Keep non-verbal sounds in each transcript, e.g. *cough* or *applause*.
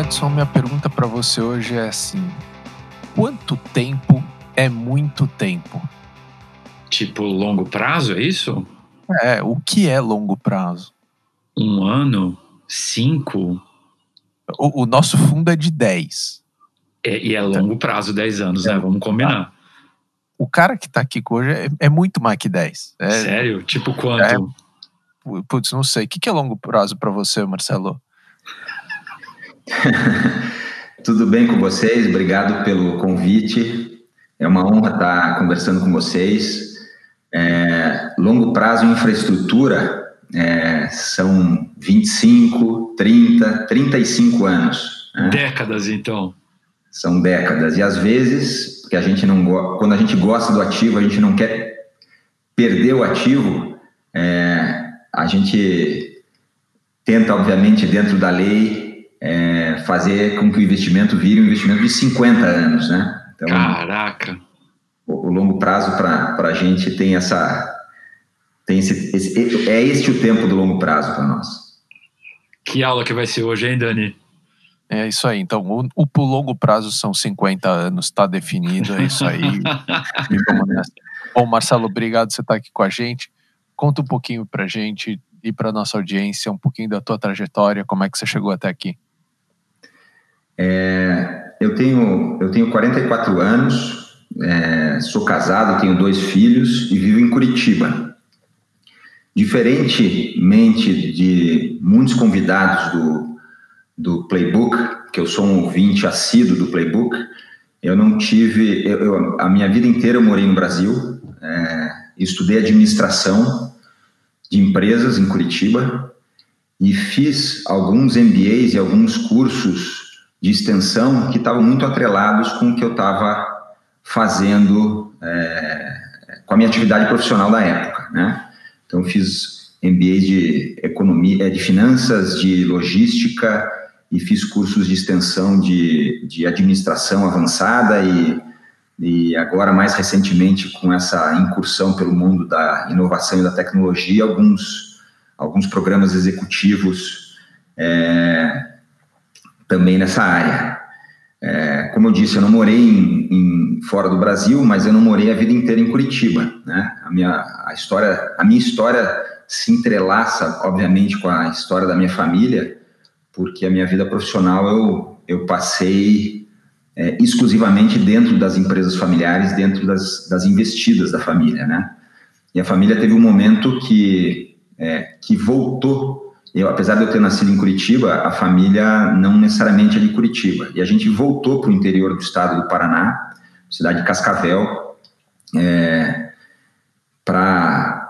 Edson, minha pergunta para você hoje é assim: quanto tempo é muito tempo? Tipo, longo prazo, é isso? É, o que é longo prazo? Um ano? Cinco? O, o nosso fundo é de 10. É, e é longo prazo, 10 anos, né? Vamos combinar. O cara que tá aqui hoje é, é muito mais que 10. É, Sério? Tipo quanto? Putz, não sei. O que, que é longo prazo para você, Marcelo? *laughs* Tudo bem com vocês? Obrigado pelo convite. É uma honra estar conversando com vocês. É, longo prazo em infraestrutura é, são 25, 30, 35 anos. Né? Décadas, então. São décadas. E às vezes, porque a gente não quando a gente gosta do ativo, a gente não quer perder o ativo, é, a gente tenta, obviamente, dentro da lei, é, fazer com que o investimento vire um investimento de 50 anos, né? Então, Caraca! O, o longo prazo para a gente tem essa. Tem esse, esse, é este o tempo do longo prazo para nós. Que aula que vai ser hoje, hein, Dani? É isso aí. Então, o, o longo prazo são 50 anos, está definido, é isso aí. *laughs* Bom, Marcelo, obrigado por você estar aqui com a gente. Conta um pouquinho para a gente e para nossa audiência um pouquinho da tua trajetória, como é que você chegou até aqui. É, eu tenho eu tenho 44 anos, é, sou casado, tenho dois filhos e vivo em Curitiba. Diferentemente de muitos convidados do, do Playbook, que eu sou um ouvinte assíduo do Playbook, eu não tive. Eu, eu, a minha vida inteira eu morei no Brasil, é, estudei administração de empresas em Curitiba e fiz alguns MBAs e alguns cursos de extensão que estavam muito atrelados com o que eu estava fazendo é, com a minha atividade profissional da época, né? Então fiz MBA de economia, é, de finanças, de logística e fiz cursos de extensão de, de administração avançada e e agora mais recentemente com essa incursão pelo mundo da inovação e da tecnologia, alguns, alguns programas executivos é, também nessa área. É, como eu disse, eu não morei em, em, fora do Brasil, mas eu não morei a vida inteira em Curitiba. Né? A, minha, a, história, a minha história se entrelaça, obviamente, com a história da minha família, porque a minha vida profissional eu, eu passei é, exclusivamente dentro das empresas familiares, dentro das, das investidas da família, né? E a família teve um momento que, é, que voltou. Eu, apesar de eu ter nascido em Curitiba, a família não necessariamente é de Curitiba. E a gente voltou para o interior do estado do Paraná, cidade de Cascavel, é, para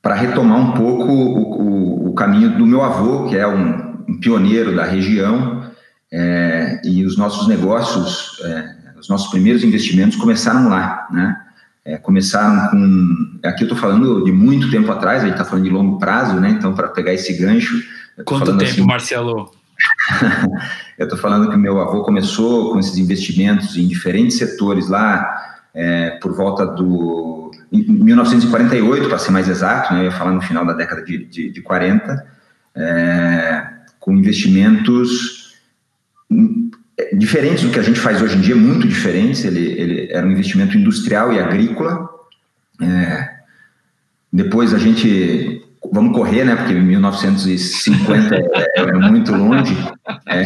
para retomar um pouco o, o, o, caminho do meu avô, que é um, um pioneiro da região, é, e os nossos negócios, é, os nossos primeiros investimentos começaram lá, né? É, começaram com. Aqui eu estou falando de muito tempo atrás, a gente está falando de longo prazo, né? Então, para pegar esse gancho. Quanto tempo, assim, Marcelo? *laughs* eu estou falando que meu avô começou com esses investimentos em diferentes setores lá, é, por volta do. Em 1948, para ser mais exato, né? Eu ia falar no final da década de, de, de 40, é, com investimentos diferentes do que a gente faz hoje em dia, muito diferentes. Ele, ele era um investimento industrial e agrícola. É, depois a gente vamos correr, né? Porque 1950 é, é, muito longe. É,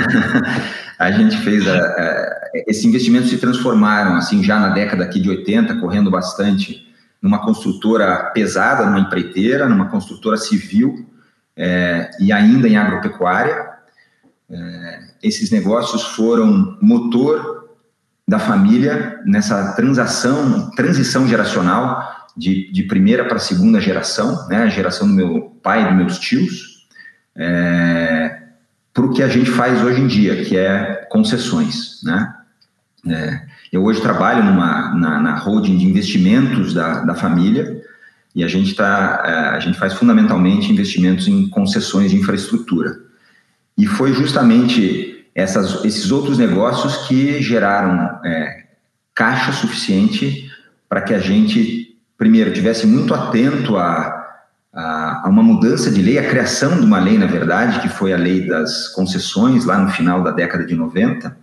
*laughs* a gente fez a, a, esse investimento se transformaram assim já na década aqui de 80, correndo bastante numa construtora pesada, numa empreiteira, numa construtora civil é, e ainda em agropecuária. É, esses negócios foram motor da família nessa transação, transição geracional de, de primeira para segunda geração, né, a geração do meu pai e dos meus tios, é, para o que a gente faz hoje em dia, que é concessões, né? É, eu hoje trabalho numa, na, na holding de investimentos da, da família e a gente, tá, é, a gente faz fundamentalmente investimentos em concessões de infraestrutura. E foi justamente essas, esses outros negócios que geraram é, caixa suficiente para que a gente, primeiro, tivesse muito atento a, a, uma mudança de lei, a criação de uma lei, na verdade, que foi a lei das concessões, lá no final da década de 90,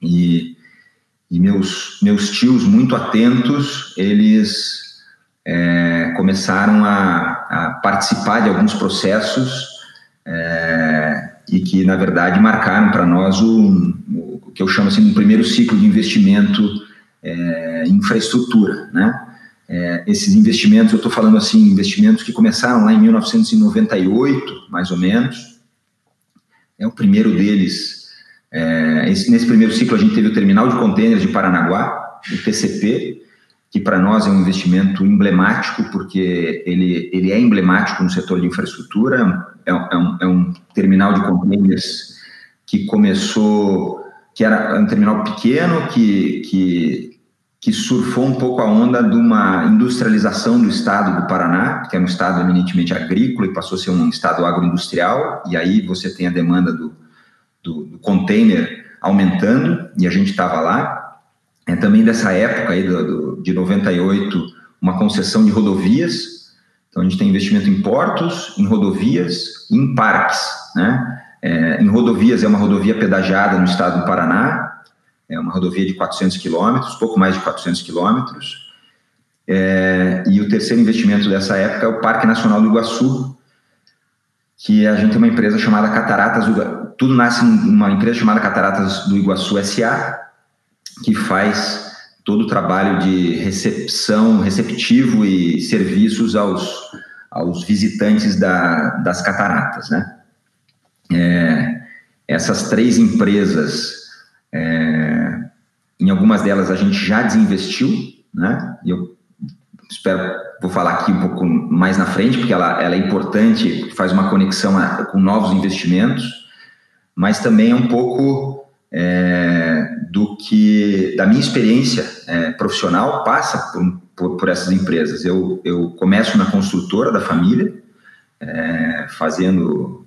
e, e meus, meus tios, muito atentos, eles é, começaram a, a, participar de alguns processos é, e que, na verdade, marcaram para nós o, o, que eu chamo assim, um primeiro ciclo de investimento é, em infraestrutura, né? É, esses investimentos, eu estou falando assim, investimentos que começaram lá em 1998, mais ou menos. É o primeiro deles. É, esse, nesse primeiro ciclo, a gente teve o terminal de contêineres de Paranaguá, o TCP, que para nós é um investimento emblemático, porque ele, ele é emblemático no setor de infraestrutura. É, é, um, é um terminal de contêineres que começou, que era um terminal pequeno, que, que que surfou um pouco a onda de uma industrialização do estado do Paraná, que é um estado eminentemente agrícola e passou a ser um estado agroindustrial, e aí você tem a demanda do, do, do container aumentando, e a gente estava lá. É também dessa época aí do, do, de 98, uma concessão de rodovias, então a gente tem investimento em portos, em rodovias e em parques, né? É, em rodovias é uma rodovia pedagiada no estado do Paraná, é uma rodovia de 400 quilômetros, pouco mais de 400 quilômetros. É, e o terceiro investimento dessa época é o Parque Nacional do Iguaçu, que a gente tem uma empresa chamada Cataratas do. Tudo nasce numa empresa chamada Cataratas do Iguaçu SA, que faz todo o trabalho de recepção, receptivo e serviços aos, aos visitantes da, das cataratas, né? É, essas três empresas é, em algumas delas a gente já desinvestiu, né? E eu espero, vou falar aqui um pouco mais na frente, porque ela, ela é importante, faz uma conexão a, com novos investimentos, mas também é um pouco é, do que, da minha experiência é, profissional, passa por, por, por, essas empresas. Eu, eu começo na construtora da família, é, fazendo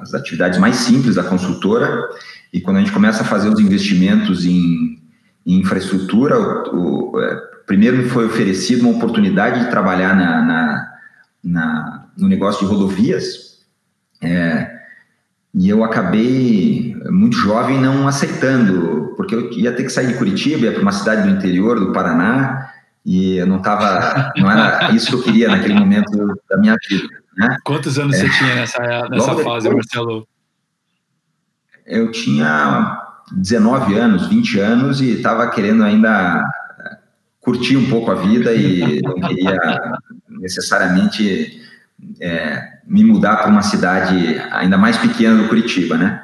as atividades mais simples da construtora, e quando a gente começa a fazer os investimentos em, em infraestrutura, o, o, é, primeiro me foi oferecido uma oportunidade de trabalhar na, na, na no negócio de rodovias, é, e eu acabei, muito jovem, não aceitando, porque eu ia ter que sair de Curitiba, ia para uma cidade do interior do Paraná, e eu não estava, não era isso que eu queria naquele momento da minha vida. Né? Quantos anos é, você tinha nessa, nessa fase, depois, Marcelo? eu tinha 19 anos, 20 anos e estava querendo ainda curtir um pouco a vida e não queria necessariamente é, me mudar para uma cidade ainda mais pequena do Curitiba, né?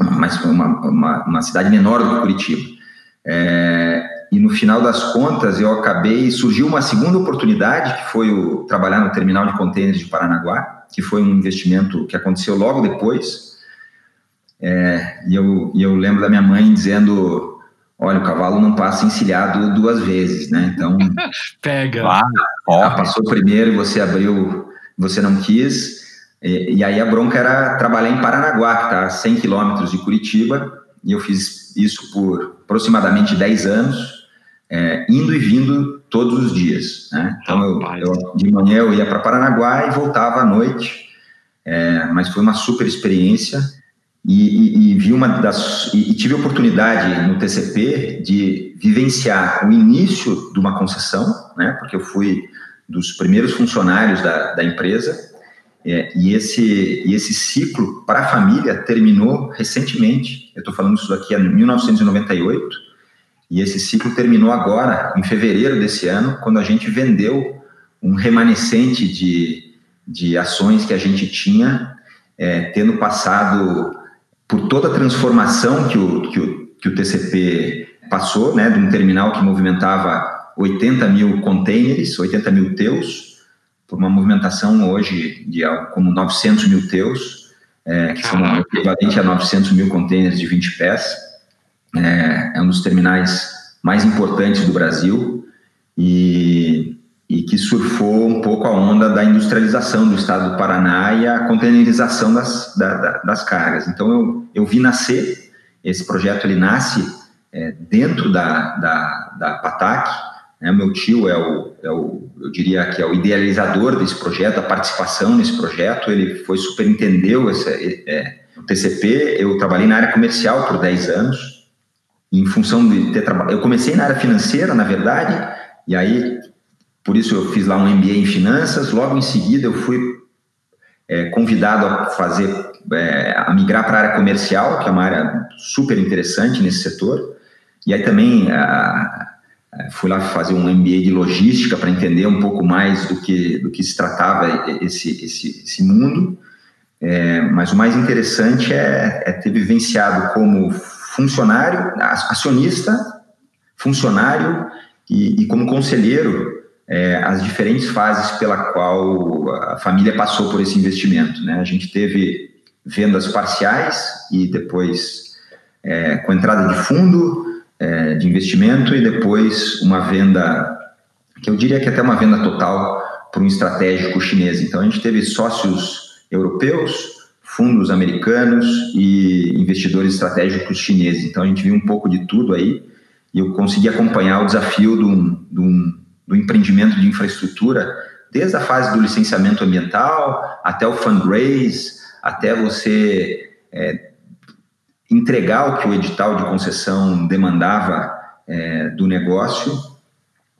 Mas uma, uma, uma cidade menor do que Curitiba. É, e no final das contas eu acabei surgiu uma segunda oportunidade que foi o trabalhar no terminal de contêineres de Paranaguá, que foi um investimento que aconteceu logo depois é, e, eu, e eu lembro da minha mãe dizendo: olha, o cavalo não passa encilhado duas vezes, né? Então. *laughs* Pega. Ah, passou primeiro, você abriu, você não quis. E, e, aí a bronca era trabalhar em Paranaguá, que está a 100 quilômetros de Curitiba, e eu fiz isso por aproximadamente 10 anos, é, indo e vindo todos os dias. Né? Então, eu, eu, de manhã eu ia para Paranaguá e voltava à noite, é, mas foi uma super experiência. E, e, e vi uma das e, tive a oportunidade no TCP de vivenciar o início de uma concessão, né? Porque eu fui dos primeiros funcionários da, da empresa é, e esse e esse ciclo para a família terminou recentemente. Eu estou falando isso aqui em 1998 e esse ciclo terminou agora em fevereiro desse ano, quando a gente vendeu um remanescente de, de ações que a gente tinha, é, tendo passado por toda a transformação que o, que o, que o TCP passou, né, de um terminal que movimentava 80 mil containers, 80 mil teus, por uma movimentação hoje de algo como 900 mil teus, é, que são equivalente a 900 mil containers de 20 pés. É, é um dos terminais mais importantes do Brasil e e que surfou um pouco a onda da industrialização do estado do Paraná e a containerização das, da, das cargas. Então, eu, eu vi nascer, esse projeto ele nasce é, dentro da, da, da PATAC, Né? Meu tio é o, é o, eu diria que é o idealizador desse projeto, a participação nesse projeto. Ele foi superentendeu esse, é, o TCP. Eu trabalhei na área comercial por 10 anos. Em função de ter trabalhado, eu comecei na área financeira, na verdade, e aí por isso eu fiz lá um MBA em finanças. Logo em seguida eu fui é, convidado a fazer, é, a migrar para a área comercial, que é uma área super interessante nesse setor. E aí também a, é, fui lá fazer um MBA de logística para entender um pouco mais do que, do que se tratava esse, esse, esse mundo. É, mas o mais interessante é, é, ter vivenciado como funcionário, acionista, funcionário e, e como conselheiro é, as diferentes fases pela qual a família passou por esse investimento. Né? A gente teve vendas parciais e depois é, com entrada de fundo, é, de investimento e depois uma venda, que eu diria que até uma venda total para um estratégico chinês. Então a gente teve sócios europeus, fundos americanos e investidores estratégicos chineses. Então a gente viu um pouco de tudo aí e eu consegui acompanhar o desafio do, do, do empreendimento de infraestrutura, desde a fase do licenciamento ambiental até o fundraise, até você é, entregar o que o edital de concessão demandava é, do negócio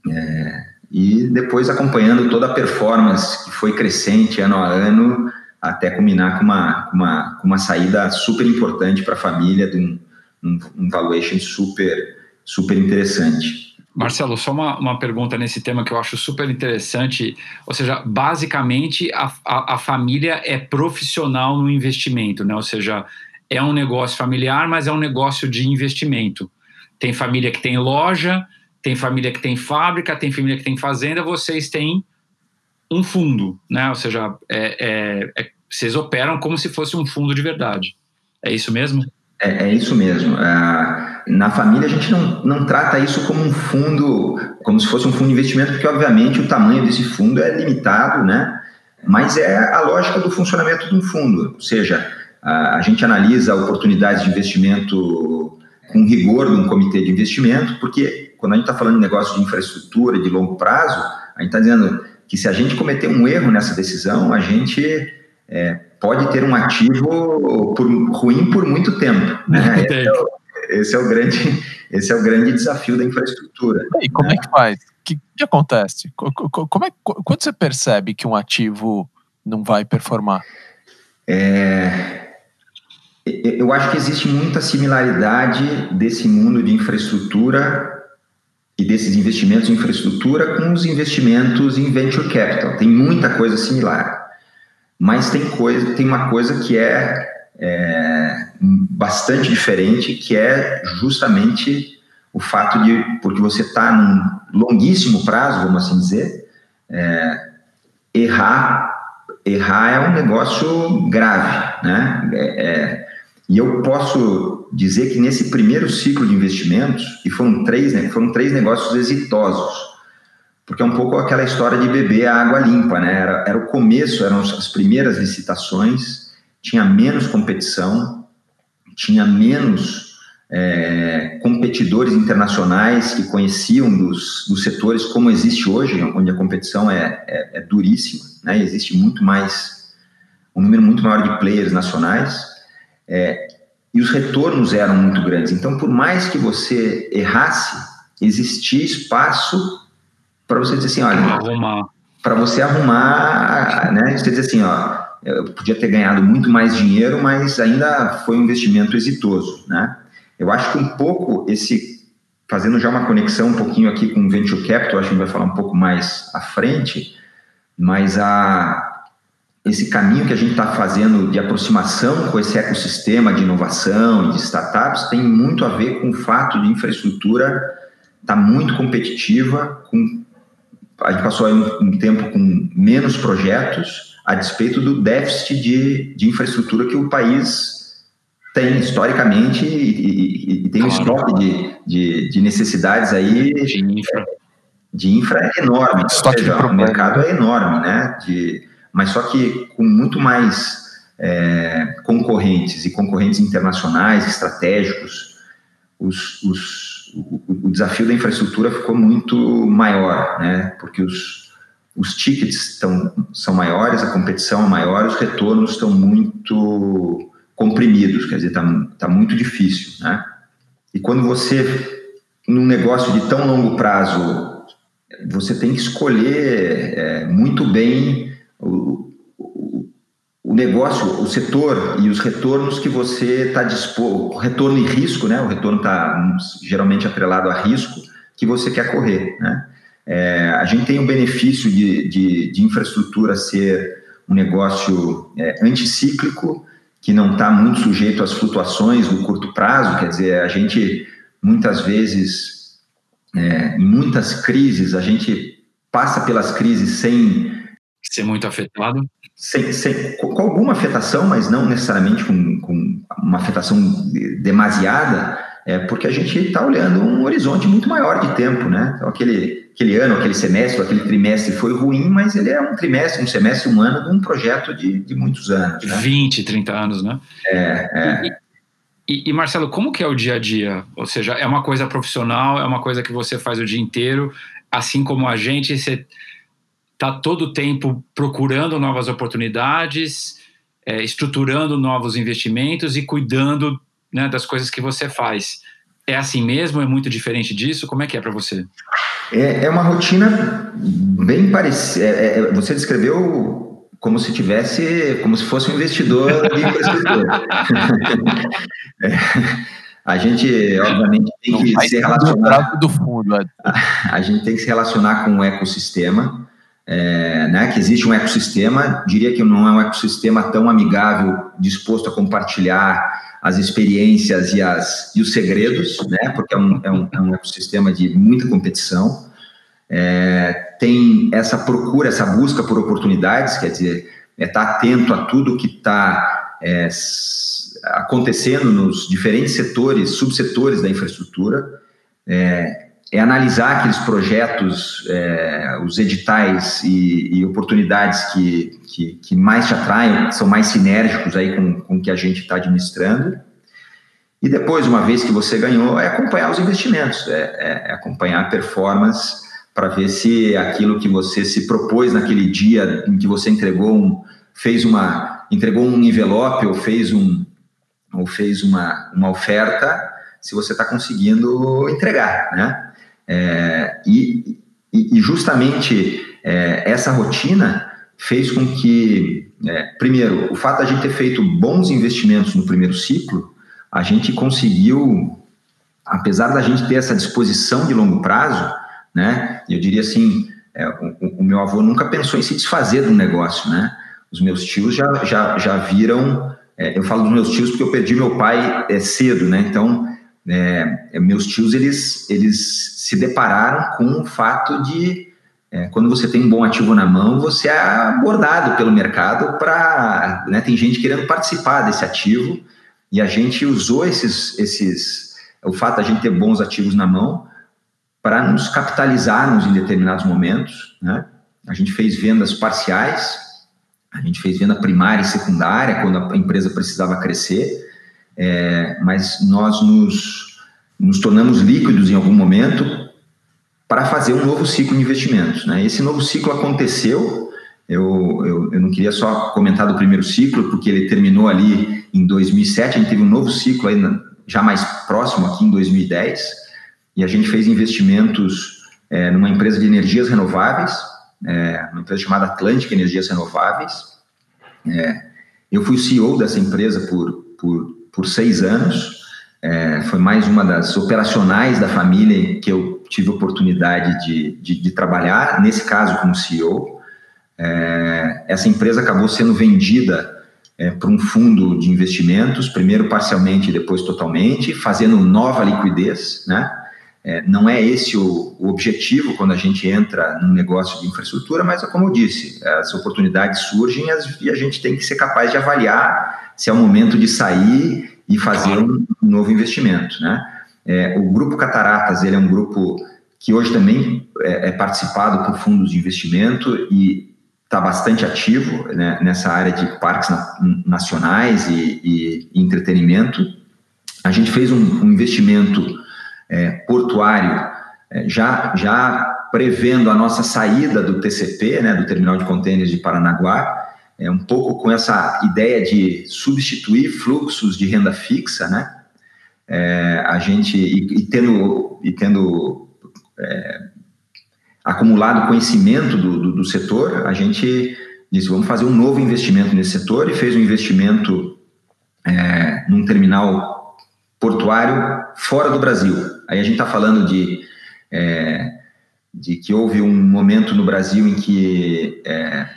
é, e depois acompanhando toda a performance que foi crescente ano a ano até culminar com uma, uma, uma saída super importante para a família de um, um, um valuation super, super interessante. Marcelo, só uma, uma pergunta nesse tema que eu acho super interessante. Ou seja, basicamente a, a, a família é profissional no investimento, né? Ou seja, é um negócio familiar, mas é um negócio de investimento. Tem família que tem loja, tem família que tem fábrica, tem família que tem fazenda, vocês têm um fundo, né? Ou seja, é, é, é, vocês operam como se fosse um fundo de verdade. É isso mesmo? É, é isso mesmo. Uh, na família, a gente não, não trata isso como um fundo, como se fosse um fundo de investimento, porque, obviamente, o tamanho desse fundo é limitado, né? Mas é a lógica do funcionamento de um fundo. Ou seja, a gente analisa oportunidades de investimento com rigor de um comitê de investimento, porque quando a gente está falando de negócio de infraestrutura de longo prazo, a gente está dizendo que se a gente cometer um erro nessa decisão, a gente é, pode ter um ativo por, ruim por muito tempo. *laughs* Né? Esse, é o, esse, é o, grande, esse é o grande desafio da infraestrutura. E como né? é que faz? O que, que acontece? Como é, quando você percebe que um ativo não vai performar? É, eu acho que existe muita similaridade desse mundo de infraestrutura e desses investimentos em infraestrutura com os investimentos em venture capital. Tem muita coisa similar, mas tem coisa, tem uma coisa que é, é bastante diferente, que é justamente o fato de, porque você está num longuíssimo prazo, vamos assim dizer, é, errar errar é um negócio grave, né? É, é, e eu posso dizer que nesse primeiro ciclo de investimentos, e foram três, né, foram três negócios exitosos, porque é um pouco aquela história de beber a água limpa, né? Era, era o começo, eram as primeiras licitações, tinha menos competição, tinha menos é, competidores internacionais que conheciam dos, dos setores como existe hoje, onde a competição é, é, é duríssima, né? Existe muito mais, um número muito maior de players nacionais. É, e os retornos eram muito grandes. Então, por mais que você errasse, existia espaço para você dizer assim, olha, para você arrumar, né? Você dizer assim, ó, eu podia ter ganhado muito mais dinheiro, mas ainda foi um investimento exitoso, né? Eu acho que um pouco esse, fazendo já uma conexão um pouquinho aqui com o venture capital, acho que a gente vai falar um pouco mais à frente, mas a esse caminho que a gente está fazendo de aproximação com esse ecossistema de inovação e de startups tem muito a ver com o fato de infraestrutura estar tá muito competitiva, com, a gente passou aí um, um, tempo com menos projetos, a despeito do déficit de, de infraestrutura que o país tem historicamente e, e, e tem um estoque de, de, de, necessidades aí de infra, de infra é enorme, ou seja, o mercado é enorme, né? De, mas só que com muito mais é, concorrentes e concorrentes internacionais, estratégicos, os, os, o, o, desafio da infraestrutura ficou muito maior, né? Porque os, os tickets estão, são maiores, a competição é maior, os retornos estão muito comprimidos, quer dizer, está tá muito difícil, né? E quando você, num negócio de tão longo prazo, você tem que escolher é, muito bem o, o, negócio, o setor e os retornos que você está disposto, retorno e risco, né? O retorno está geralmente atrelado a risco que você quer correr, né? É, a gente tem o benefício de, de, de infraestrutura ser um negócio é, anticíclico, que não está muito sujeito às flutuações do curto prazo, quer dizer, a gente muitas vezes, é, em muitas crises, a gente passa pelas crises sem. Ser muito afetado? Sem, sem, com alguma afetação, mas não necessariamente com, com uma afetação demasiada, é porque a gente está olhando um horizonte muito maior de tempo, né? Então, aquele, aquele ano, aquele semestre, aquele trimestre foi ruim, mas ele é um trimestre, um semestre, um ano de um projeto de, de muitos anos. Né? 20, 30 anos, né? É, é. E, e, e, Marcelo, como que é o dia a dia? Ou seja, é uma coisa profissional, é uma coisa que você faz o dia inteiro, assim como a gente, você está todo o tempo procurando novas oportunidades, é, estruturando novos investimentos e cuidando né, das coisas que você faz. É assim mesmo? É muito diferente disso? Como é que é para você? É, é, uma rotina bem parecida. É, é, você descreveu como se tivesse, como se fosse um investidor de infraestrutura. *laughs* É, a gente, obviamente, tem que Não, se relacionar. Do fundo, a, *laughs* a gente tem que se relacionar com o ecossistema. É, né, que existe um ecossistema, diria que não é um ecossistema tão amigável, disposto a compartilhar as experiências e, as, e os segredos, né? Porque é um, é um, é um ecossistema de muita competição. É, tem essa procura, essa busca por oportunidades, quer dizer, é estar tá atento a tudo que está é, acontecendo nos diferentes setores, subsetores da infraestrutura, é, é analisar aqueles projetos, é, os editais e, e oportunidades que, que, que, mais te atraem, que são mais sinérgicos aí com, o que a gente está administrando. E depois, uma vez que você ganhou, é acompanhar os investimentos, é, é, é acompanhar a performance para ver se aquilo que você se propôs naquele dia em que você entregou um, fez uma, entregou um envelope ou fez um, ou fez uma, uma oferta, se você está conseguindo entregar, né? É, e, e, justamente é, essa rotina fez com que, é, primeiro, o fato de a gente ter feito bons investimentos no primeiro ciclo, a gente conseguiu, apesar da gente ter essa disposição de longo prazo, né? Eu diria assim, é, o, o, meu avô nunca pensou em se desfazer do negócio, né? Os meus tios já, já, já viram, é, eu falo dos meus tios porque eu perdi meu pai é, cedo, né? Então, é, é, meus tios eles, eles se depararam com o fato de é, quando você tem um bom ativo na mão, você é abordado pelo mercado para. Né, tem gente querendo participar desse ativo e a gente usou esses, esses o fato de a gente ter bons ativos na mão para nos capitalizarmos em determinados momentos. Né? A gente fez vendas parciais, a gente fez venda primária e secundária quando a empresa precisava crescer é, mas nós nos, nos tornamos líquidos em algum momento para fazer um novo ciclo de investimentos. Né? Esse novo ciclo aconteceu, eu, eu, eu, não queria só comentar do primeiro ciclo, porque ele terminou ali em 2007, a gente teve um novo ciclo já mais próximo, aqui em 2010, e a gente fez investimentos é, numa empresa de energias renováveis, é, uma empresa chamada Atlântica Energias Renováveis. É, eu fui CEO dessa empresa por, por por seis anos. É, foi mais uma das operacionais da família que eu tive oportunidade de, de, de trabalhar, nesse caso como CEO. É, essa empresa acabou sendo vendida é, para um fundo de investimentos, primeiro parcialmente e depois totalmente, fazendo nova liquidez. Né? É, não é esse o, o, objetivo quando a gente entra num negócio de infraestrutura, mas, como eu disse, as oportunidades surgem e a gente tem que ser capaz de avaliar se é o momento de sair e fazer um novo investimento, né? É, o grupo Cataratas ele é um grupo que hoje também é, é participado por fundos de investimento e está bastante ativo né, nessa área de parques na, nacionais e, e, e, entretenimento. A gente fez um, um investimento é, portuário, é, já, já prevendo a nossa saída do TCP, né, do Terminal de Contêineres de Paranaguá, é um pouco com essa ideia de substituir fluxos de renda fixa, né? É, a gente e, e tendo e tendo é, acumulado conhecimento do, do, do, setor, a gente disse vamos fazer um novo investimento nesse setor e fez um investimento é, num terminal portuário fora do Brasil. Aí a gente está falando de é, de que houve um momento no Brasil em que é,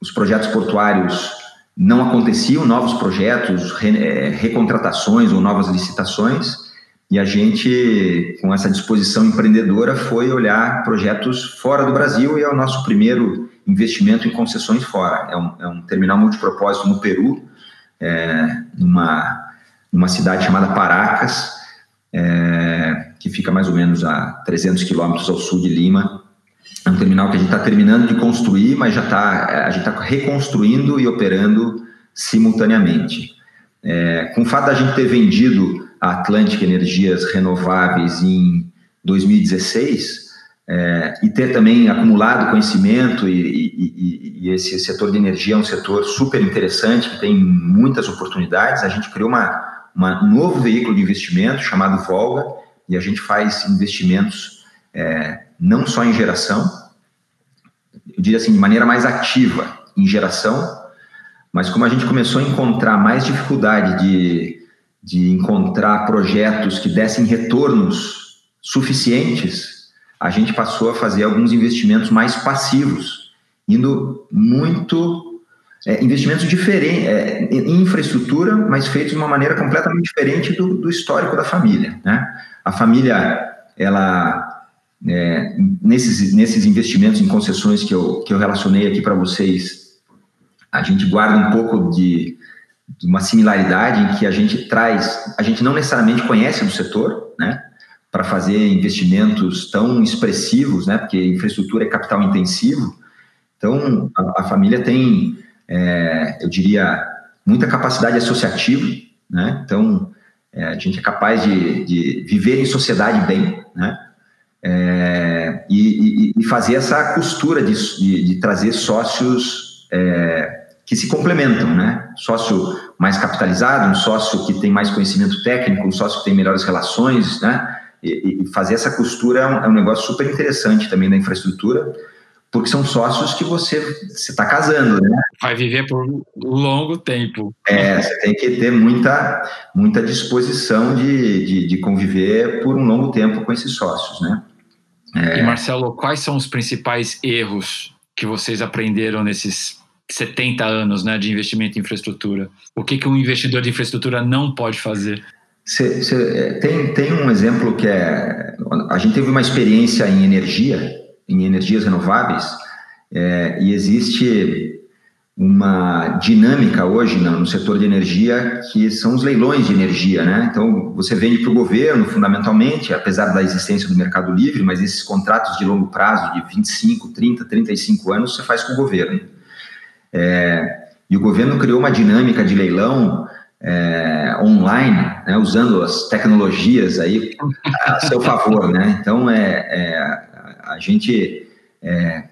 os projetos portuários não aconteciam, novos projetos, é, recontratações ou novas licitações, e a gente, com essa disposição empreendedora, foi olhar projetos fora do Brasil e é o nosso primeiro investimento em concessões fora. É um, é um terminal multipropósito no Peru, é, numa, numa cidade chamada Paracas, é, que fica mais ou menos a 300 quilômetros ao sul de Lima. É um terminal que a gente está terminando de construir, mas já está a gente está reconstruindo e operando simultaneamente. É, com o fato da gente ter vendido a Atlântica Energias Renováveis em 2016 é, e ter também acumulado conhecimento e, e, e, esse setor de energia é um setor super interessante que tem muitas oportunidades, a gente criou uma, uma, um novo veículo de investimento chamado Volga, e a gente faz investimentos é, não só em geração, eu diria assim, de maneira mais ativa em geração, mas como a gente começou a encontrar mais dificuldade de, de encontrar projetos que dessem retornos suficientes, a gente passou a fazer alguns investimentos mais passivos, indo muito é, investimentos diferentes é, em infraestrutura, mas feitos de uma maneira completamente diferente do, do histórico da família, né? A família, ela, é, nesses, nesses investimentos em concessões que eu, que eu relacionei aqui para vocês, a gente guarda um pouco de, de, uma similaridade em que a gente traz, a gente não necessariamente conhece do setor, né? Para fazer investimentos tão expressivos, né? Porque infraestrutura é capital intensivo. Então, a, a família tem, é, eu diria, muita capacidade associativa, né? Então, é, a gente é capaz de, de, viver em sociedade bem, né? É, e, e, fazer essa costura de, de, de trazer sócios é, que se complementam, né? Sócio mais capitalizado, um sócio que tem mais conhecimento técnico, um sócio que tem melhores relações, né? E, e fazer essa costura é um, é um negócio super interessante também da infraestrutura, porque são sócios que você está casando, né? Vai viver por um longo tempo. É, você tem que ter muita, muita disposição de, de, de conviver por um longo tempo com esses sócios, né? É... E Marcelo, quais são os principais erros que vocês aprenderam nesses 70 anos né, de investimento em infraestrutura? O que, que um investidor de infraestrutura não pode fazer? Cê, cê, é, tem, tem um exemplo que é. A gente teve uma experiência em energia em energias renováveis, é, e existe uma dinâmica hoje no setor de energia que são os leilões de energia, né? Então, você vende para o governo, fundamentalmente, apesar da existência do mercado livre, mas esses contratos de longo prazo, de 25, 30, 35 anos, você faz com o governo. É, e o governo criou uma dinâmica de leilão é, online, né, usando as tecnologias aí a seu favor, né? Então, é, é a gente é,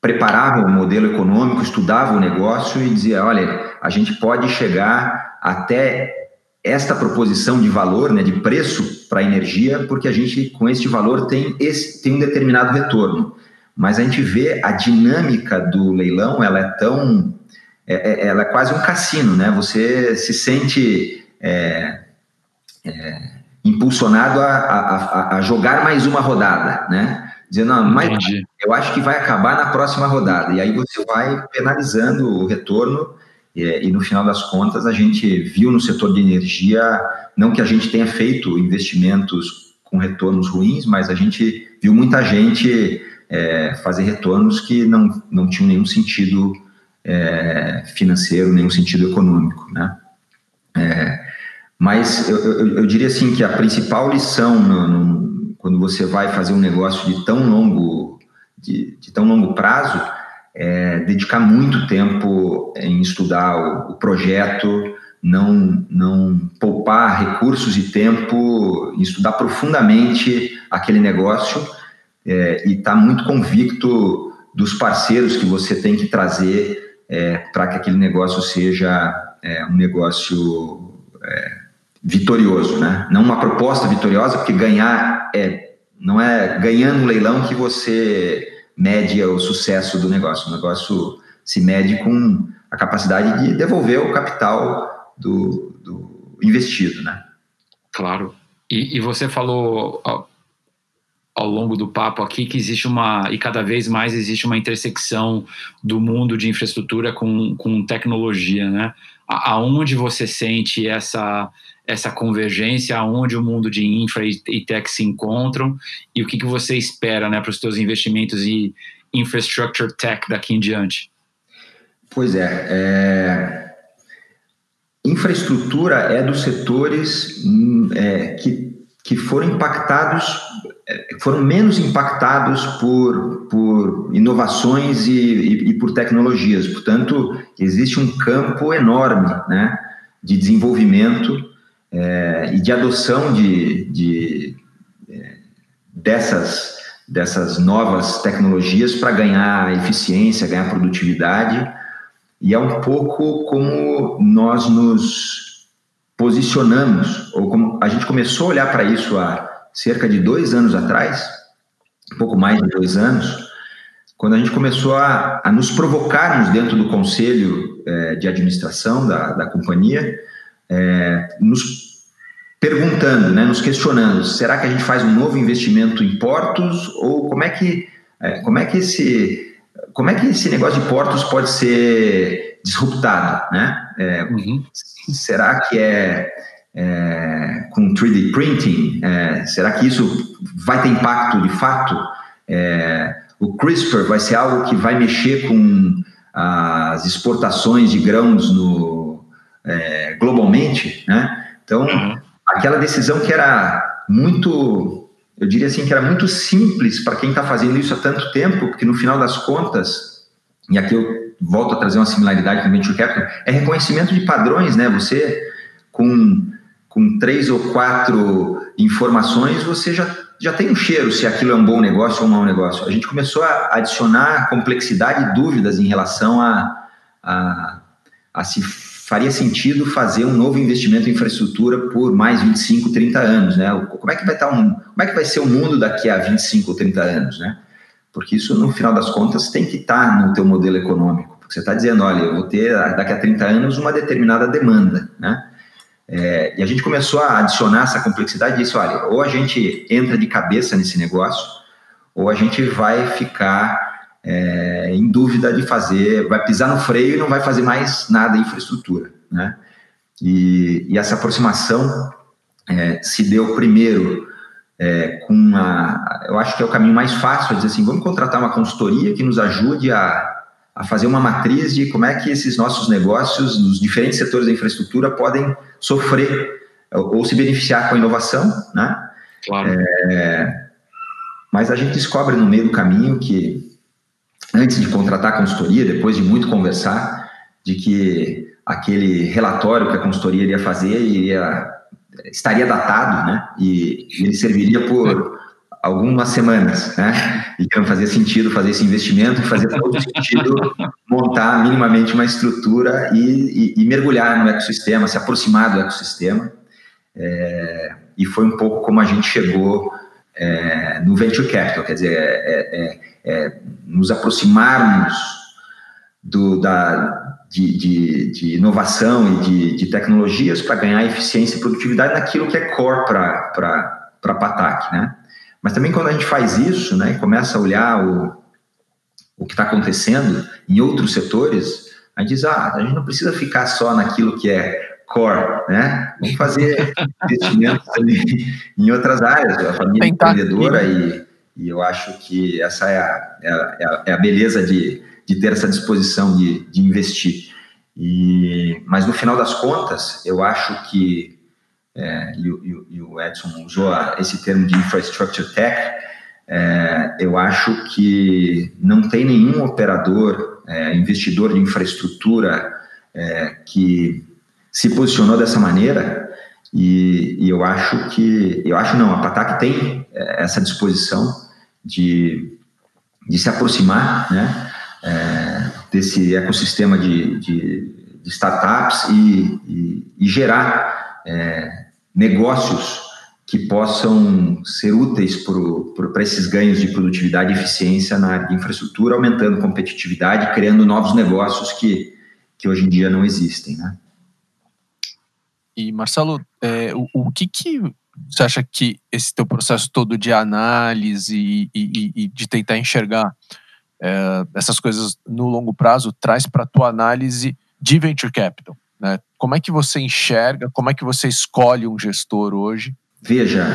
preparava o modelo econômico, estudava o negócio e dizia, olha, a gente pode chegar até esta proposição de valor, né, de preço para a energia, porque a gente, com este valor, tem, esse, tem um determinado retorno. Mas a gente vê a dinâmica do leilão, ela é tão... É, é ela é quase um cassino, né? Você se sente... É, é, impulsionado a, a, a, jogar mais uma rodada, né? Dizendo, não, mas eu acho que vai acabar na próxima rodada. E aí você vai penalizando o retorno, e, e, no final das contas a gente viu no setor de energia, não que a gente tenha feito investimentos com retornos ruins, mas a gente viu muita gente é, fazer retornos que não, não tinham nenhum sentido é, financeiro, nenhum sentido econômico, né? É, mas eu, eu, eu, diria assim que a principal lição no, no quando você vai fazer um negócio de tão longo, de, de tão longo prazo, é dedicar muito tempo em estudar o, o projeto, não, não poupar recursos e tempo em estudar profundamente aquele negócio é, e estar tá muito convicto dos parceiros que você tem que trazer é, para que aquele negócio seja é, um negócio é, vitorioso, né? Não uma proposta vitoriosa, porque ganhar é não é ganhando um leilão que você mede o sucesso do negócio. O negócio se mede com a capacidade de devolver o capital do, do investido, né? Claro. E, e você falou ao, ao, longo do papo aqui que existe uma, e cada vez mais existe uma intersecção do mundo de infraestrutura com, com tecnologia, né? Aonde você sente essa, essa convergência, aonde o mundo de infra e, tech se encontram e o que, que você espera né, para os seus investimentos e infrastructure tech daqui em diante? Pois é, é... infraestrutura é dos setores é, que, que foram impactados, é, foram menos impactados por, por inovações e, e, e por tecnologias. Portanto, existe um campo enorme né, de desenvolvimento é, e de adoção de, de é, dessas, dessas novas tecnologias para ganhar eficiência, ganhar produtividade. E é um pouco como nós nos posicionamos, ou como a gente começou a olhar para isso há cerca de dois anos atrás, um pouco mais de dois anos, quando a gente começou a, a nos provocarmos dentro do conselho é, de administração da, da companhia, é, nos perguntando, né, nos questionando, será que a gente faz um novo investimento em portos ou como é que é, como é que esse como é que esse negócio de portos pode ser disruptado, né? É, uhum. Será que é, é, com 3D printing? É, será que isso vai ter impacto de fato? É, o CRISPR vai ser algo que vai mexer com as exportações de grãos no, é, globalmente, né? Então, uhum. aquela decisão que era muito eu diria assim que era muito simples para quem está fazendo isso há tanto tempo, porque no final das contas, e aqui eu volto a trazer uma similaridade com o Venture Capital, é reconhecimento de padrões, né? Você, com, com três ou quatro informações, você já, já tem um cheiro se aquilo é um bom negócio ou um mau negócio. A gente começou a adicionar complexidade e dúvidas em relação a, a, a se faria sentido fazer um novo investimento em infraestrutura por mais 25, 30 anos, né? Como é que vai estar um, como é que vai ser o mundo daqui a 25 ou 30 anos, né? Porque isso no final das contas tem que estar no teu modelo econômico. Porque você está dizendo, olha, eu vou ter daqui a 30 anos uma determinada demanda, né? É, e a gente começou a adicionar essa complexidade e disse, olha, ou a gente entra de cabeça nesse negócio, ou a gente vai ficar é, em dúvida de fazer, vai pisar no freio e não vai fazer mais nada em infraestrutura, né? E, e essa aproximação é, se deu primeiro é, com a, eu acho que é o caminho mais fácil, é dizer assim, vamos contratar uma consultoria que nos ajude a, a fazer uma matriz de como é que esses nossos negócios, nos diferentes setores da infraestrutura, podem sofrer ou, ou se beneficiar com a inovação, né? Claro. É, mas a gente descobre no meio do caminho que antes de contratar a consultoria, depois de muito conversar, de que aquele relatório que a consultoria iria fazer iria, estaria datado, né? E, ele serviria por algumas semanas, né? E que não fazia sentido fazer esse investimento, fazia todo sentido montar minimamente uma estrutura e, e, e, mergulhar no ecossistema, se aproximar do ecossistema. É, e foi um pouco como a gente chegou é, no venture capital, quer dizer, é, é, nos aproximarmos do, da, de, de, de, inovação e de, de tecnologias para ganhar eficiência e produtividade naquilo que é core para a PATAC, né? Mas também quando a gente faz isso, né, e começa a olhar o, o que está acontecendo em outros setores, a gente diz, ah, a gente não precisa ficar só naquilo que é core, né? Vamos fazer *laughs* investimentos em outras áreas, a família Tentar empreendedora e, e eu acho que essa é a, é a, é a beleza de, de ter essa disposição de, de investir. E, mas no final das contas, eu acho que, é, e, e, e, o Edson usou esse termo de infrastructure tech, é, eu acho que não tem nenhum operador, é, investidor de infraestrutura é, que se posicionou dessa maneira e, e, eu acho que, eu acho não, a Patac tem é, essa disposição de, de se aproximar, né, é, desse ecossistema de, de, de startups e, e, e gerar é, negócios que possam ser úteis para esses ganhos de produtividade e eficiência na área de infraestrutura, aumentando competitividade, criando novos negócios que, que hoje em dia não existem, né? E Marcelo, é, o, o que, que você acha que esse teu processo todo de análise e, e, e de tentar enxergar é, essas coisas no longo prazo traz para a tua análise de venture capital? Né? Como é que você enxerga, como é que você escolhe um gestor hoje Veja,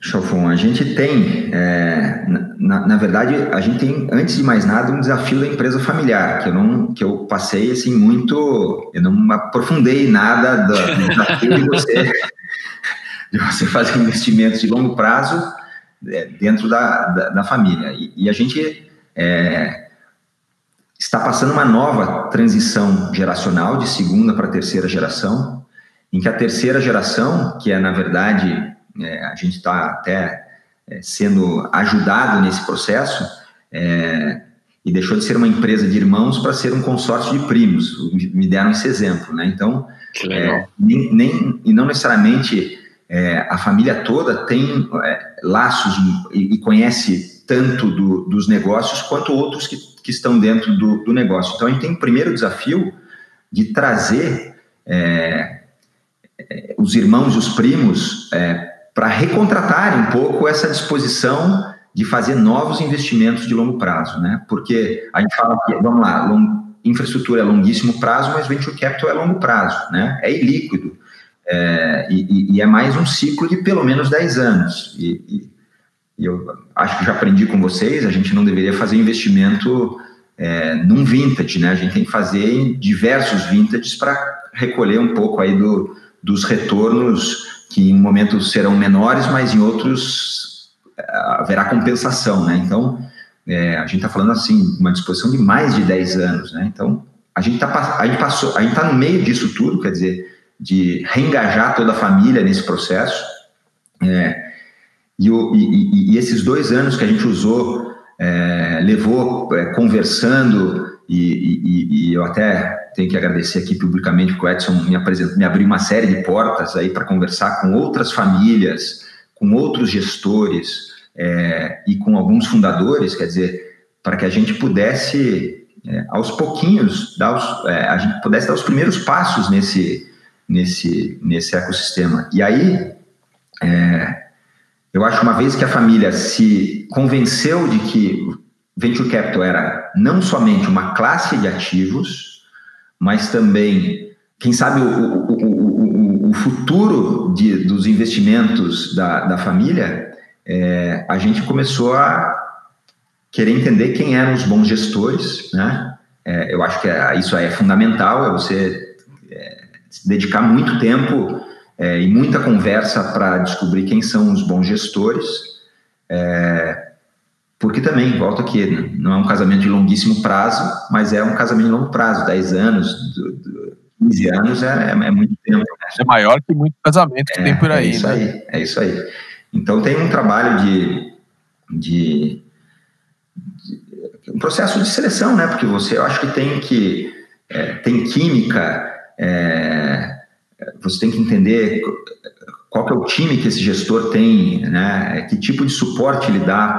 Chalfon, a gente tem, é, na, na, verdade, a gente tem, antes de mais nada, um desafio da empresa familiar, que eu não, que eu passei, assim, muito, eu não aprofundei nada do, do desafio de você, *laughs* de você fazer investimentos de longo prazo é, dentro da, da, da, família. E, e a gente é, está passando uma nova transição geracional, de segunda para terceira geração, em que a terceira geração, que é na verdade é, a gente está até é, sendo ajudado nesse processo, é, e deixou de ser uma empresa de irmãos para ser um consórcio de primos. Me deram esse exemplo, né? Então, é, nem, nem, e não necessariamente é, a família toda tem é, laços e, e, conhece tanto do, dos negócios quanto outros que, que estão dentro do, do, negócio. Então, a gente tem o primeiro desafio de trazer é, os irmãos e os primos é, para recontratarem um pouco essa disposição de fazer novos investimentos de longo prazo, né? Porque a gente fala que, vamos lá, long, infraestrutura é longuíssimo prazo, mas venture capital é longo prazo, né? É ilíquido. É, e, e, é mais um ciclo de pelo menos 10 anos. E, e, e, eu acho que já aprendi com vocês, a gente não deveria fazer investimento é, num vintage, né? A gente tem que fazer em diversos vintages para recolher um pouco aí do, dos retornos que em um momento serão menores, mas em outros eh, haverá compensação, né? Então, é, a gente está falando assim, uma disposição de mais de 10 anos, né? Então, a gente está a gente passou, a gente está no meio disso tudo, quer dizer, de reengajar toda a família nesse processo. É, e, o, e, e, esses dois anos que a gente usou, é, levou é, conversando, e, e, eu até tenho que agradecer aqui publicamente porque o Edson me, me abriu uma série de portas aí para conversar com outras famílias, com outros gestores é, e com alguns fundadores, quer dizer, para que a gente pudesse, é, aos pouquinhos, dar os, é, a gente pudesse dar os primeiros passos nesse, nesse, nesse ecossistema. E aí, é, eu acho uma vez que a família se convenceu de que venture capital era não somente uma classe de ativos, mas também, quem sabe, o, o, o, o futuro de, dos investimentos da, da família, é, a gente começou a querer entender quem eram os bons gestores, né? É, eu acho que é, isso é fundamental, é você dedicar muito tempo é, e muita conversa para descobrir quem são os bons gestores. É, porque também, volta aqui, não é um casamento de longuíssimo prazo, mas é um casamento de longo prazo, 10 anos, do, do 15 anos é, é, muito tempo. Né? É maior que muito casamento que é, tem por aí. É isso né? aí, é isso aí. Então tem um trabalho de, de, de, um processo de seleção, né? Porque você, eu acho que tem que é, tem química, é, você tem que entender qual que é o time que esse gestor tem, né? Que tipo de suporte ele dá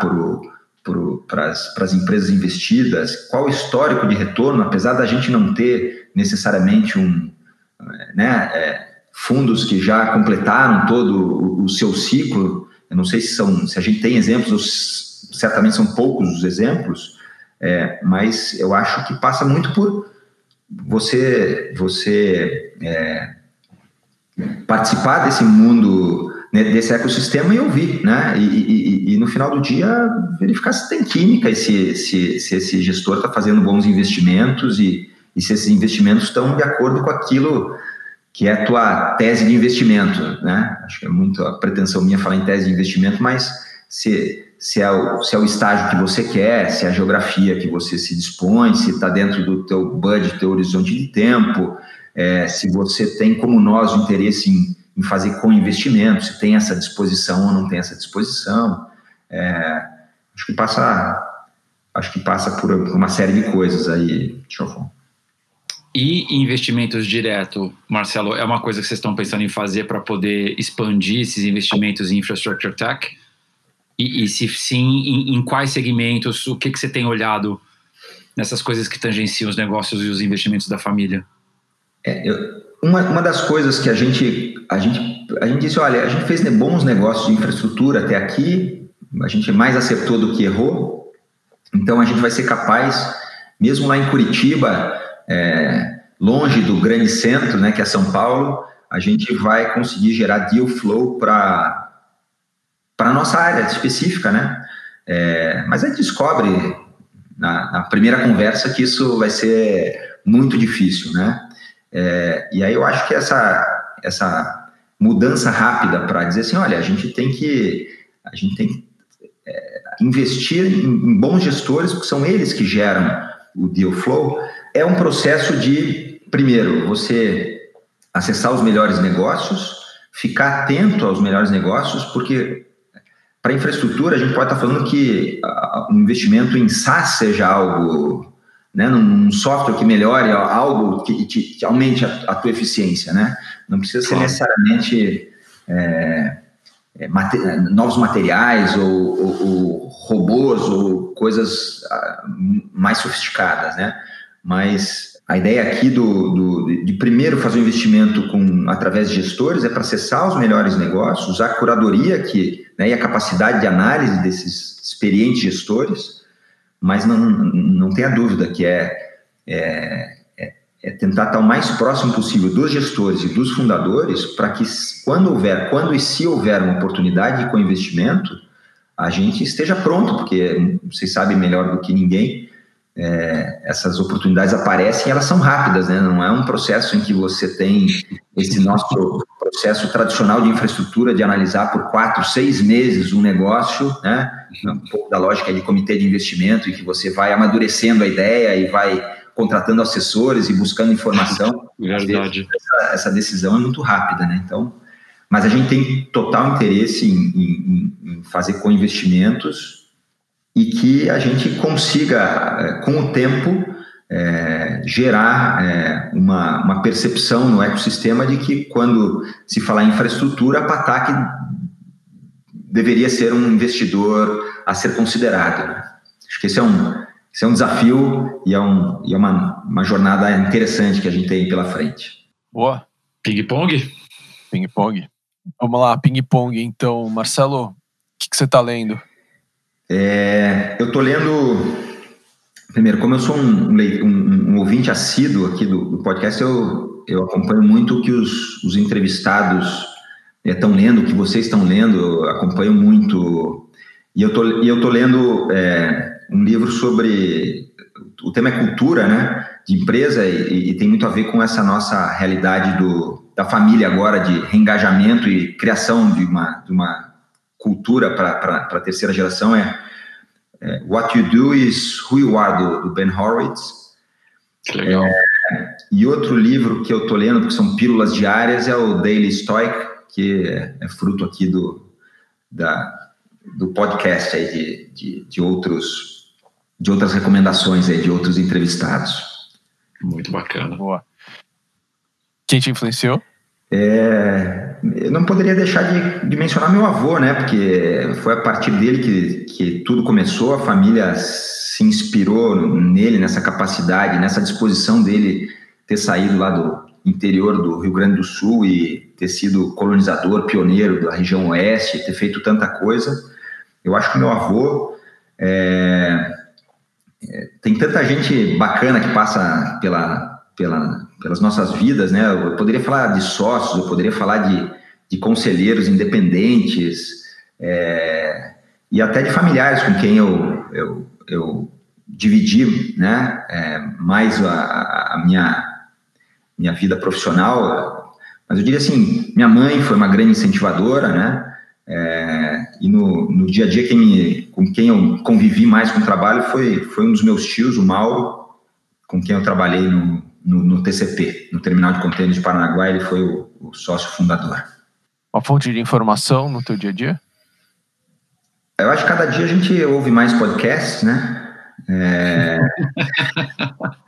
para as empresas investidas, qual o histórico de retorno, apesar da gente não ter necessariamente um, né, é, fundos que já completaram todo o, o, seu ciclo, eu não sei se são, se a gente tem exemplos, certamente são poucos os exemplos, é, mas eu acho que passa muito por você, você é, participar desse mundo né, desse ecossistema e ouvir, né? E, e, e, no final do dia verificar se tem química, se, se, se esse gestor está fazendo bons investimentos e, e se esses investimentos estão de acordo com aquilo que é a tua tese de investimento, né? Acho que é muito a pretensão minha falar em tese de investimento, mas se, se, é o, se é o estágio que você quer, se é a geografia que você se dispõe, se está dentro do teu budget, teu horizonte de tempo, é, se você tem, como nós, o interesse em, em fazer com investimento, se tem essa disposição ou não tem essa disposição. É, acho que passa acho que passa por uma série de coisas aí, Chofon. E investimentos direto, Marcelo, é uma coisa que vocês estão pensando em fazer para poder expandir esses investimentos em infrastructure tech? E, e se sim, em, em, quais segmentos? O que, que você tem olhado nessas coisas que tangenciam os negócios e os investimentos da família? É, eu, uma, uma das coisas que a gente, a gente, a gente disse, olha, a gente fez bons negócios de infraestrutura até aqui, a gente mais acertou do que errou, então a gente vai ser capaz, mesmo lá em Curitiba, é, longe do grande centro, né, que é São Paulo, a gente vai conseguir gerar deal flow para para nossa área específica, né? É, mas a gente descobre na, na, primeira conversa que isso vai ser muito difícil, né? É, e aí eu acho que essa, essa mudança rápida para dizer assim, olha, a gente tem que a gente tem que é, investir em, em bons gestores, porque são eles que geram o deal flow, é um processo de, primeiro, você acessar os melhores negócios, ficar atento aos melhores negócios, porque para infraestrutura a gente pode estar tá falando que o um investimento em SaaS seja algo, né, num software que melhore, algo que, que, que aumente a, a, tua eficiência, né? Não precisa ser necessariamente é, é, mate, novos materiais ou, ou, ou, robôs ou coisas ah, mais sofisticadas, né? Mas a ideia aqui do, do, de primeiro fazer um investimento com, através de gestores é para acessar os melhores negócios, usar a curadoria que, né, e a capacidade de análise desses experientes gestores, mas não, não tenha dúvida que é, é, é, é tentar estar o mais próximo possível dos gestores e dos fundadores para que quando houver, quando e se houver uma oportunidade com investimento, a gente esteja pronto, porque vocês sabem melhor do que ninguém, é, essas oportunidades aparecem elas são rápidas, né? não é um processo em que você tem esse nosso processo tradicional de infraestrutura de analisar por quatro, seis meses um negócio, né? um pouco da lógica de comitê de investimento, em que você vai amadurecendo a ideia e vai contratando assessores e buscando informação. Verdade. Essa, essa, decisão é muito rápida, né? Então, mas a gente tem total interesse em, em, em fazer co-investimentos e que a gente consiga, eh, com o tempo, é, gerar é, uma, uma, percepção no ecossistema de que quando se falar em infraestrutura, a Patac deveria ser um investidor a ser considerado. Né? Acho que esse é um, esse é um desafio e é, um, e é uma, uma jornada interessante que a gente tem pela frente. Boa. Ping-pong? Ping-pong. Vamos lá, ping-pong. Então, Marcelo, o que, que você está lendo? É, eu estou lendo. Primeiro, como eu sou um, um, um ouvinte assíduo aqui do, do, podcast, eu, eu acompanho muito o que os, os entrevistados estão é, lendo, o que vocês estão lendo, eu acompanho muito. E eu tô, e eu tô lendo é, um livro sobre. O tema é cultura, né? De empresa, e, e, tem muito a ver com essa nossa realidade do, da família agora, de reengajamento e criação de uma, de uma cultura para a terceira geração é, é, What You Do Is Who You Are, do, do Ben Horowitz. Que legal. É, e outro livro que eu estou lendo, porque são pílulas diárias, é o Daily Stoic, que é, é fruto aqui do, da, do podcast aí de, de, de, outros, de outras recomendações aí, de outros entrevistados. Muito bacana. Boa. Quem te influenciou? É, eu não poderia deixar de, de, mencionar meu avô, né? Porque foi a partir dele que, que tudo começou. A família se inspirou nele, nessa capacidade, nessa disposição dele ter saído lá do interior do Rio Grande do Sul e ter sido colonizador, pioneiro da região oeste, ter feito tanta coisa. Eu acho que meu avô é, é, tem tanta gente bacana que passa pela, pela pelas nossas vidas, né? Eu poderia falar de sócios, eu poderia falar de, de conselheiros independentes é, e até de familiares com quem eu, eu, eu dividi, né? É, mais a, a, minha, minha vida profissional. Mas eu diria assim, minha mãe foi uma grande incentivadora, né? É, e no, no dia a dia quem me, com quem eu convivi mais com o trabalho foi, foi um dos meus tios, o Mauro, com quem eu trabalhei no, no, no, TCP, no Terminal de Contêineres de Paranaguá, ele foi o, o, sócio fundador. Uma fonte de informação no teu dia a dia? Eu acho que cada dia a gente ouve mais podcasts, né? É... *laughs*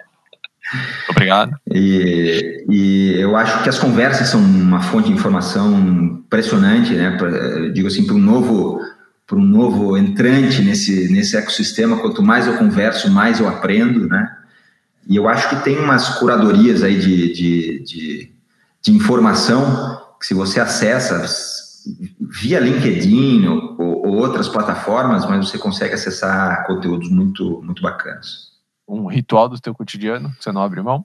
Obrigado. E, e, eu acho que as conversas são uma fonte de informação impressionante, né? Pra, digo assim, para um novo para um novo entrante nesse nesse ecossistema, quanto mais eu converso, mais eu aprendo, né? E eu acho que tem umas curadorias aí de, de, de, de informação que se você acessa via LinkedIn ou, ou, outras plataformas, mas você consegue acessar conteúdos muito, muito bacanas. Um ritual do teu cotidiano que você não abre mão?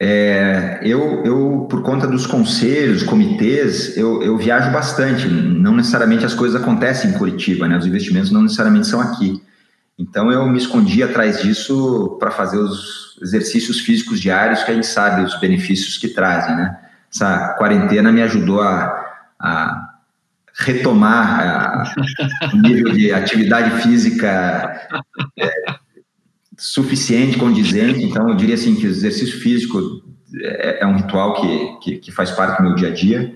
É, eu, eu, por conta dos conselhos, comitês, eu, eu viajo bastante. Não necessariamente as coisas acontecem em Curitiba, né? Os investimentos não necessariamente são aqui. Então eu me escondi atrás disso para fazer os exercícios físicos diários que a gente sabe os benefícios que trazem, né? Essa quarentena me ajudou a, a retomar o nível de atividade física é, suficiente, condizente. Então eu diria assim que o exercício físico é, é um ritual que, que, que faz parte do meu dia a dia.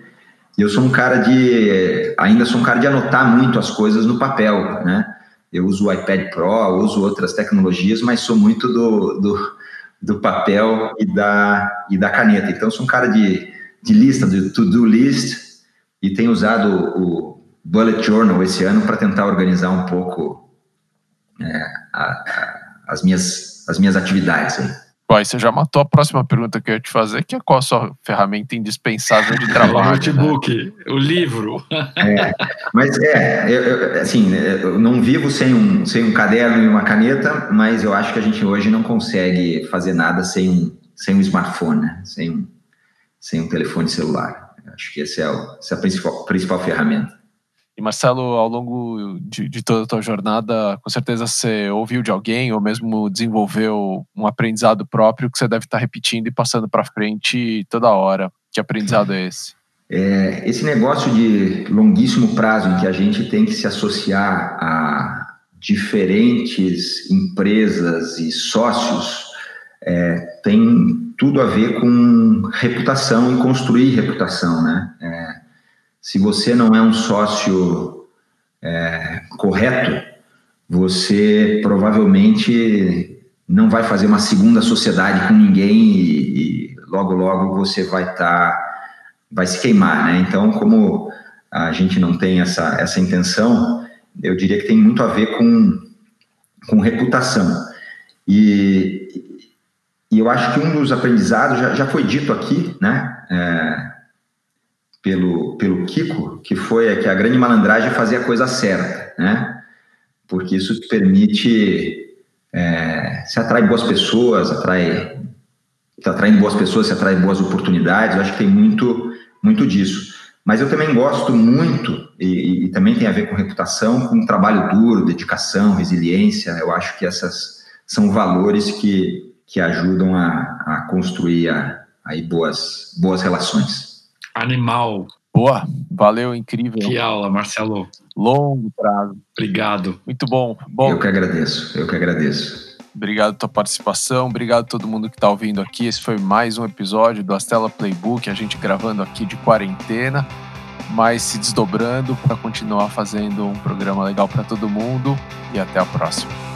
Eu sou um cara de ainda sou um cara de anotar muito as coisas no papel, né? Eu uso o iPad Pro, uso outras tecnologias, mas sou muito do, do, do papel e da, e da caneta. Então, sou um cara de, de lista, de to-do list, e tenho usado o Bullet Journal esse ano para tentar organizar um pouco é, a, a, as, minhas, as minhas atividades. Aí. Aí você já matou a próxima pergunta que eu ia te fazer, que é qual a sua ferramenta indispensável de trabalho? *laughs* o notebook, né? o livro. É, mas é, eu, eu, assim, eu não vivo sem um, sem um caderno e uma caneta, mas eu acho que a gente hoje não consegue fazer nada sem um, sem um smartphone, né? sem, um, sem um telefone celular. Acho que essa é, o, essa é a principal, principal ferramenta. Marcelo, ao longo de, de, toda a tua jornada, com certeza você ouviu de alguém ou mesmo desenvolveu um aprendizado próprio que você deve estar repetindo e passando para frente toda hora. Que aprendizado é esse? É, esse negócio de longuíssimo prazo em que a gente tem que se associar a diferentes empresas e sócios é, tem tudo a ver com reputação e construir reputação, né? É, se você não é um sócio é, correto, você provavelmente não vai fazer uma segunda sociedade com ninguém e, e logo logo você vai estar tá, vai se queimar, né? Então, como a gente não tem essa essa intenção, eu diria que tem muito a ver com com reputação. E, e eu acho que um dos aprendizados já, já foi dito aqui, né? É, pelo, pelo Kiko, que foi que a grande malandragem é fazer a coisa certa, né? Porque isso te permite é, se atrai boas pessoas, atrai tá atraindo boas pessoas, se atrai boas oportunidades. Eu acho que tem muito muito disso. Mas eu também gosto muito e, e também tem a ver com reputação, com trabalho duro, dedicação, resiliência. Eu acho que essas são valores que que ajudam a, a construir a, aí boas boas relações. Animal. Boa, valeu, incrível. Que aula, Marcelo. Longo prazo. Obrigado. Muito bom. bom. Eu que agradeço, eu que agradeço. Obrigado pela tua participação, obrigado a todo mundo que está ouvindo aqui. Esse foi mais um episódio do Astela Playbook, a gente gravando aqui de quarentena, mas se desdobrando para continuar fazendo um programa legal para todo mundo. E até a próxima.